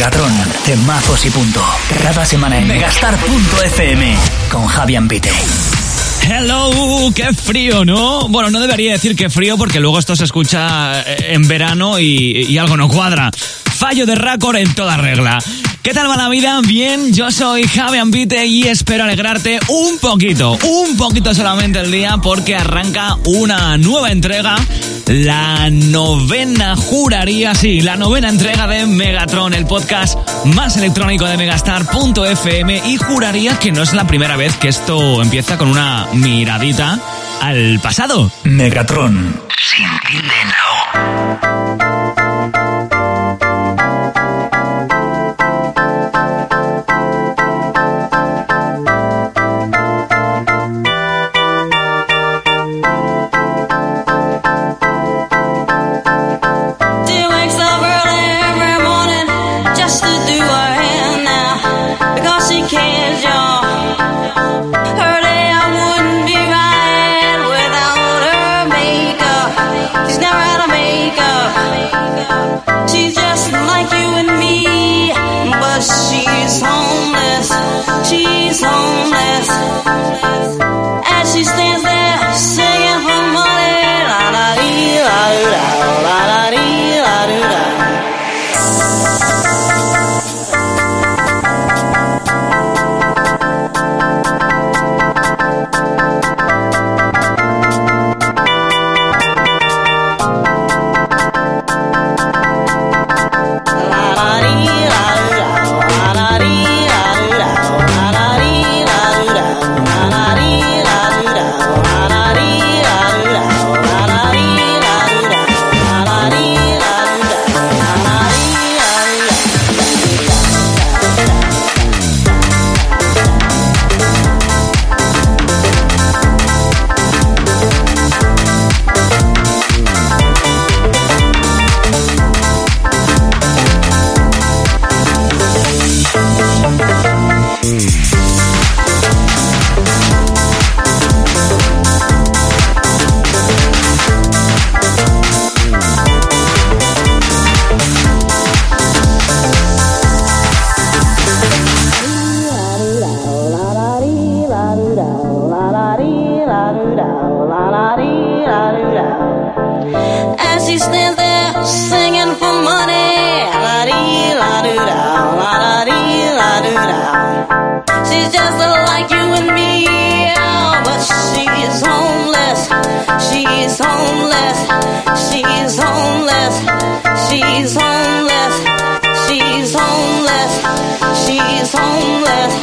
Megatron, temazos y punto. Cada semana en megastar.fm con Javier Pite. Hello, qué frío, ¿no? Bueno, no debería decir que frío porque luego esto se escucha eh, en verano y, y algo no cuadra. Fallo de récord en toda regla. ¿Qué tal va la vida? Bien, yo soy Javi Ambite y espero alegrarte un poquito, un poquito solamente el día porque arranca una nueva entrega, la novena, juraría, sí, la novena entrega de Megatron, el podcast más electrónico de Megastar.fm y juraría que no es la primera vez que esto empieza con una miradita al pasado. Megatron, sin tilde Homeless.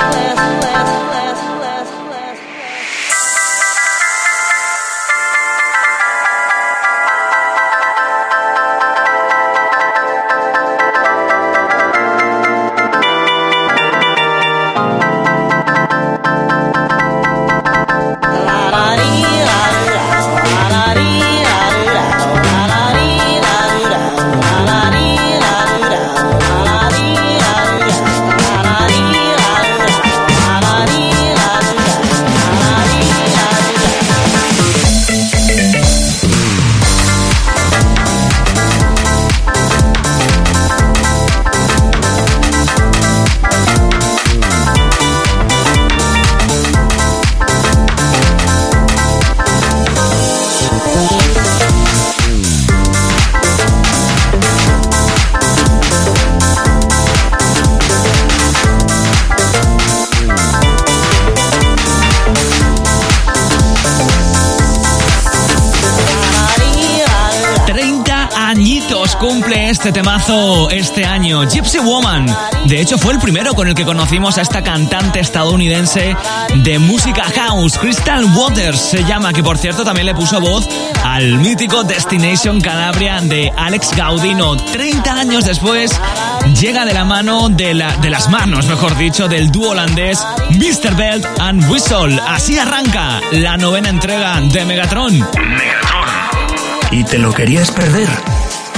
Añitos cumple este temazo este año, Gypsy Woman. De hecho, fue el primero con el que conocimos a esta cantante estadounidense de música house, Crystal Waters se llama, que por cierto también le puso voz al mítico Destination Calabria de Alex Gaudino. 30 años después, llega de la mano, de, la, de las manos, mejor dicho, del dúo holandés Mr. Belt and Whistle. Así arranca la novena entrega de Megatron. Megatron. ¿Y te lo querías perder?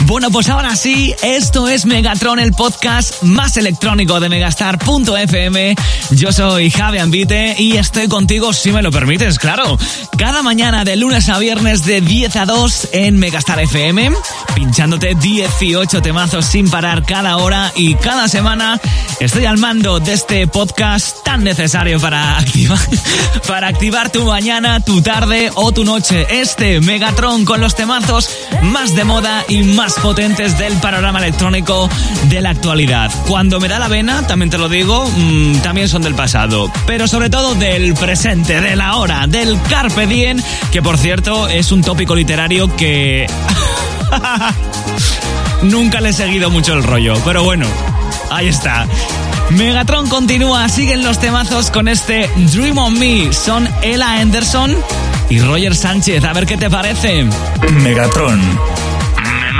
Bueno, pues ahora sí, esto es Megatron, el podcast más electrónico de megastar.fm. Yo soy Javi Ambite y estoy contigo, si me lo permites, claro. Cada mañana de lunes a viernes de 10 a 2 en Megastar FM, pinchándote 18 temazos sin parar cada hora y cada semana estoy al mando de este podcast tan necesario para activar, para activar tu mañana, tu tarde o tu noche. Este Megatron con los temazos más de moda y más potentes del panorama electrónico de la actualidad. Cuando me da la vena, también te lo digo, mmm, también son del pasado, pero sobre todo del presente, de la hora, del carpe diem, que por cierto es un tópico literario que nunca le he seguido mucho el rollo, pero bueno, ahí está. Megatron continúa, siguen los temazos con este Dream on Me. Son Ella Anderson y Roger Sánchez. A ver qué te parece. Megatron.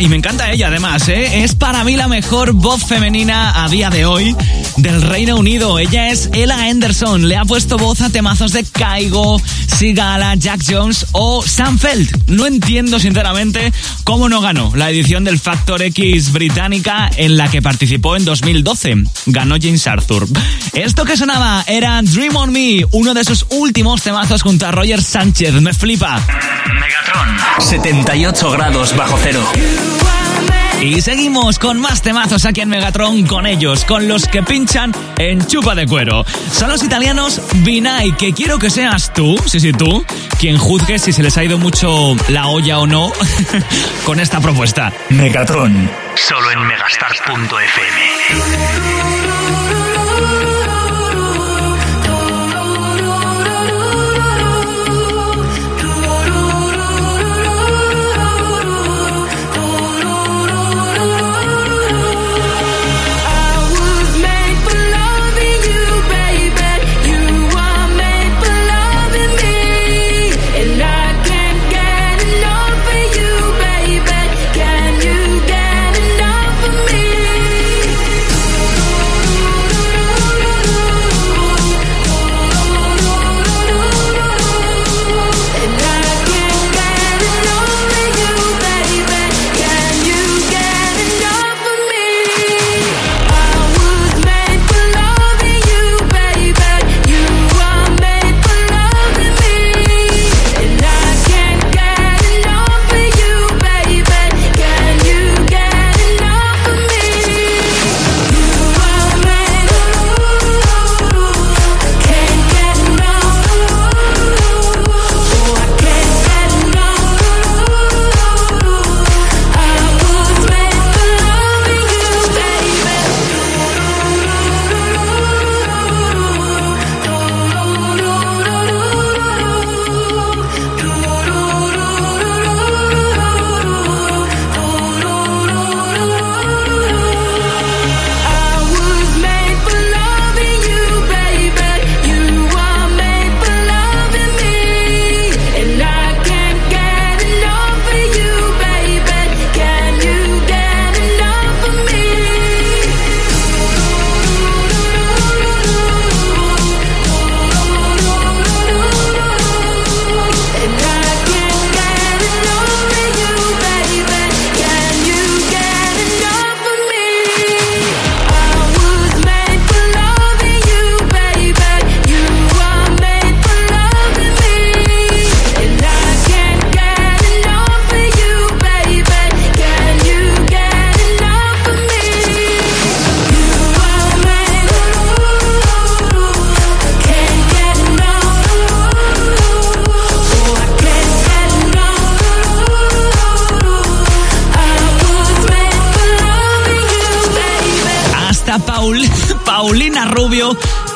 y me encanta ella además, ¿eh? es para mí la mejor voz femenina a día de hoy del Reino Unido. Ella es Ella Anderson, le ha puesto voz a temazos de Kaigo, Sigala, Jack Jones o Sam Feld. No entiendo sinceramente cómo no ganó la edición del Factor X británica en la que participó en 2012. Ganó James Arthur. Esto que sonaba era Dream on Me, uno de sus últimos temazos junto a Roger Sánchez. Me flipa. Megatron, 78 grados bajo cero. Y seguimos con más temazos aquí en Megatron con ellos, con los que pinchan en chupa de cuero. Son los italianos Vinay, que quiero que seas tú, sí, sí, tú, quien juzgue si se les ha ido mucho la olla o no con esta propuesta. Megatron, solo en megastar.fm.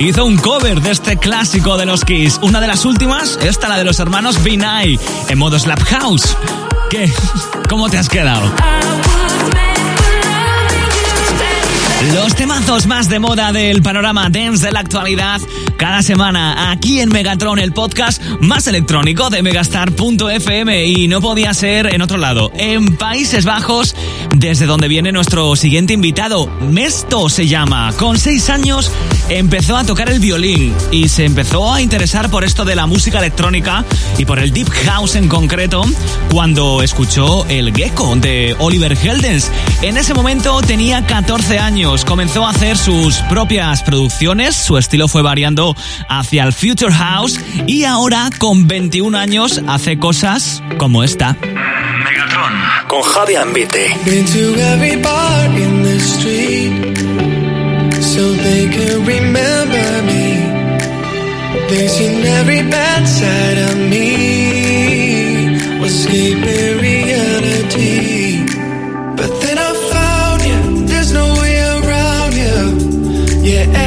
hizo un cover de este clásico de los Kiss. Una de las últimas, esta la de los hermanos Vinay, en modo Slap House. ¿Qué? ¿Cómo te has quedado? Los temazos más de moda del panorama dance de la actualidad cada semana aquí en Megatron, el podcast más electrónico de megastar.fm y no podía ser en otro lado, en Países Bajos, desde donde viene nuestro siguiente invitado. Mesto se llama. Con seis años empezó a tocar el violín y se empezó a interesar por esto de la música electrónica y por el deep house en concreto cuando escuchó El Gecko de Oliver Heldens. En ese momento tenía 14 años, comenzó a hacer sus propias producciones, su estilo fue variando hacia el Future House y ahora con 21 años hace cosas como esta. Megatron con Javi Ambite. so Yeah,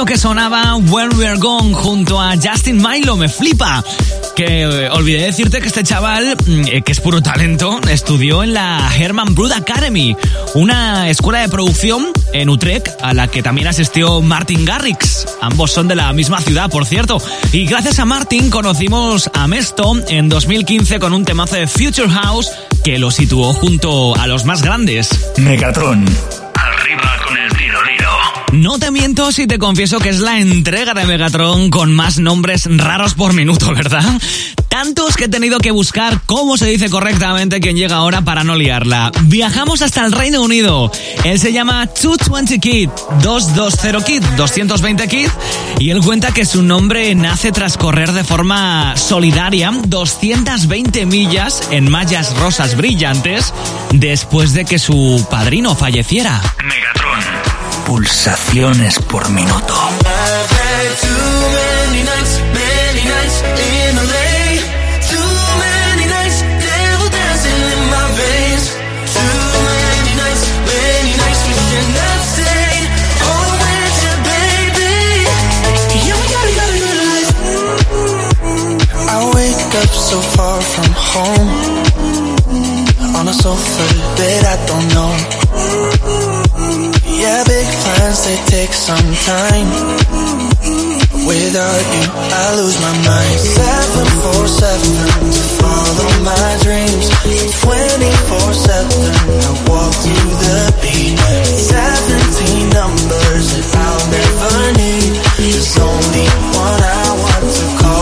esto que sonaba When We're Gone junto a Justin Milo me flipa. Que eh, olvidé decirte que este chaval, mm, eh, que es puro talento, estudió en la Herman Brood Academy, una escuela de producción en Utrecht a la que también asistió Martin Garrix. Ambos son de la misma ciudad, por cierto. Y gracias a Martin conocimos a Mesto en 2015 con un temazo de Future House que lo situó junto a los más grandes. Megatron. No te miento si te confieso que es la entrega de Megatron con más nombres raros por minuto, ¿verdad? Tantos que he tenido que buscar cómo se dice correctamente quien llega ahora para no liarla. Viajamos hasta el Reino Unido. Él se llama 220 Kid, 220 Kid, 220 Kid, y él cuenta que su nombre nace tras correr de forma solidaria 220 millas en mallas rosas brillantes después de que su padrino falleciera. Megatron. Pulsaciones por minuto. so far from home On a sofa I don't know plans, they take some time. Without you, I lose my mind. 747 to follow my dreams. 24-7, I walk through the beat. 17 numbers that I'll never need. There's only one I want to call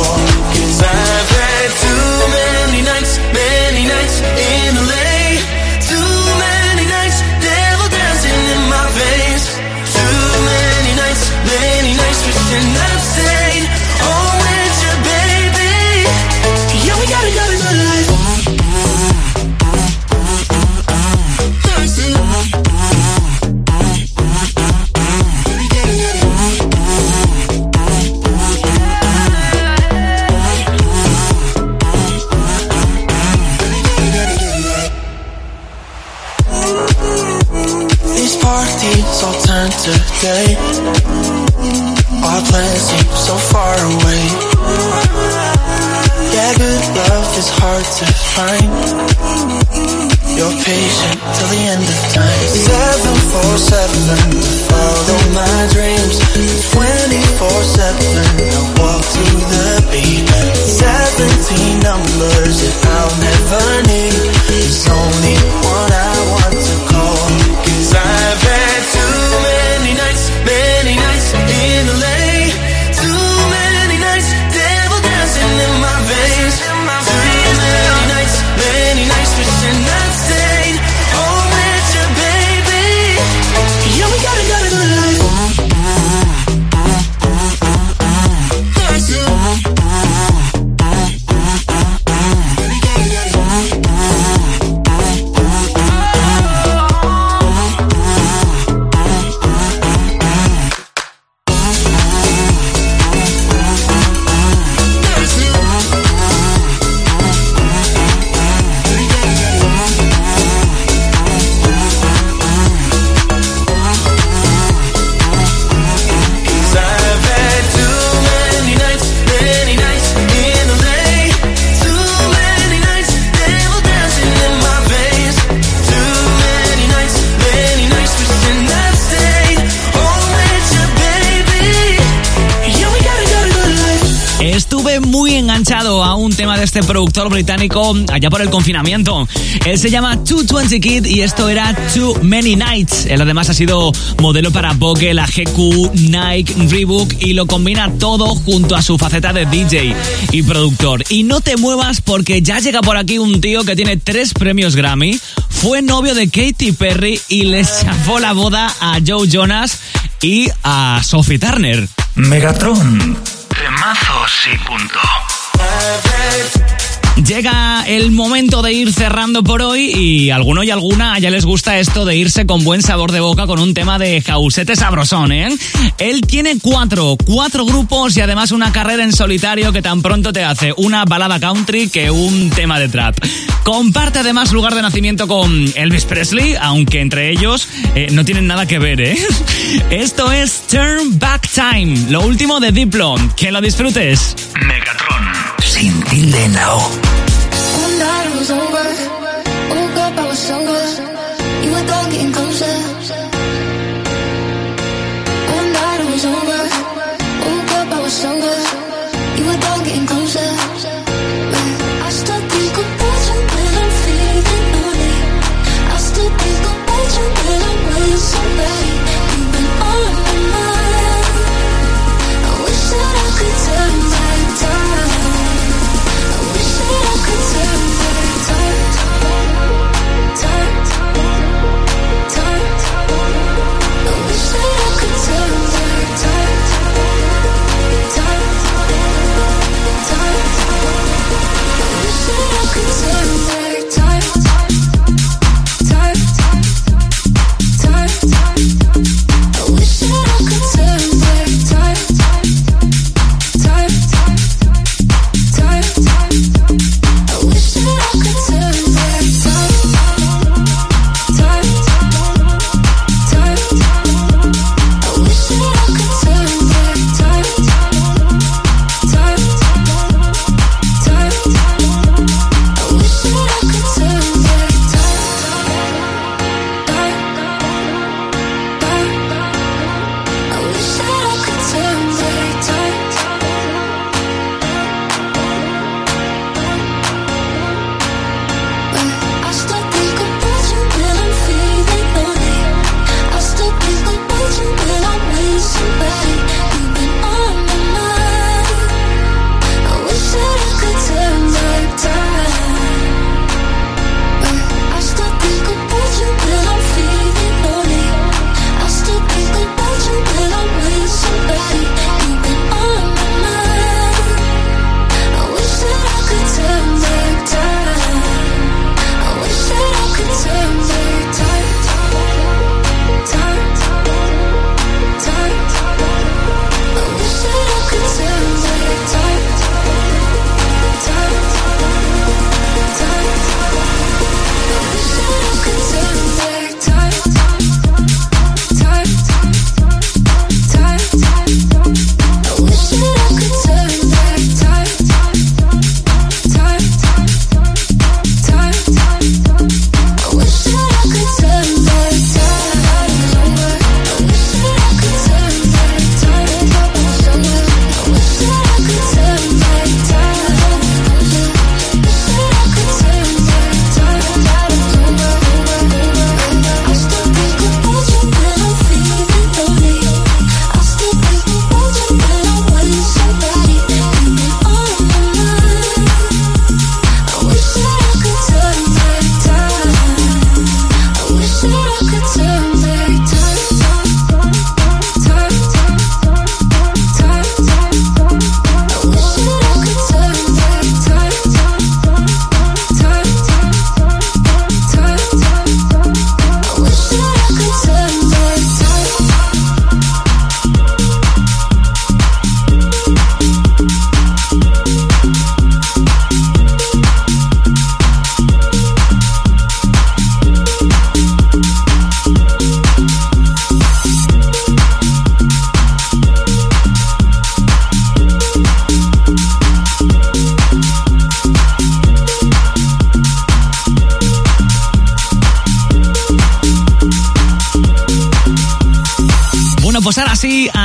este productor británico allá por el confinamiento. Él se llama 220 Kid y esto era Too Many Nights. Él además ha sido modelo para Vogue, la GQ, Nike, Reebok y lo combina todo junto a su faceta de DJ y productor. Y no te muevas porque ya llega por aquí un tío que tiene tres premios Grammy, fue novio de Katy Perry y le chafó la boda a Joe Jonas y a Sophie Turner. Megatron. Temazos y punto. Llega el momento de ir cerrando por hoy y alguno y alguna ya les gusta esto de irse con buen sabor de boca con un tema de jausete sabrosón, ¿eh? Él tiene cuatro, cuatro grupos y además una carrera en solitario que tan pronto te hace una balada country que un tema de trap. Comparte además lugar de nacimiento con Elvis Presley, aunque entre ellos eh, no tienen nada que ver, ¿eh? Esto es Turn Back Time, lo último de Diplo. Que lo disfrutes. Megatron. Sin tilde en la O. comes over.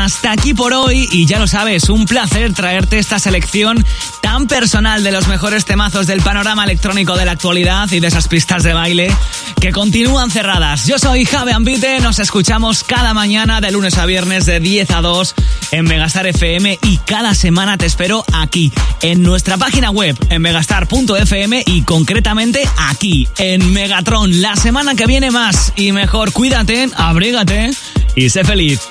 Hasta aquí por hoy y ya lo sabes, un placer traerte esta selección tan personal de los mejores temazos del panorama electrónico de la actualidad y de esas pistas de baile que continúan cerradas. Yo soy Javi Ambite, nos escuchamos cada mañana de lunes a viernes de 10 a 2 en Megastar FM y cada semana te espero aquí, en nuestra página web, en megastar.fm y concretamente aquí, en Megatron. La semana que viene más y mejor, cuídate, abrígate y sé feliz.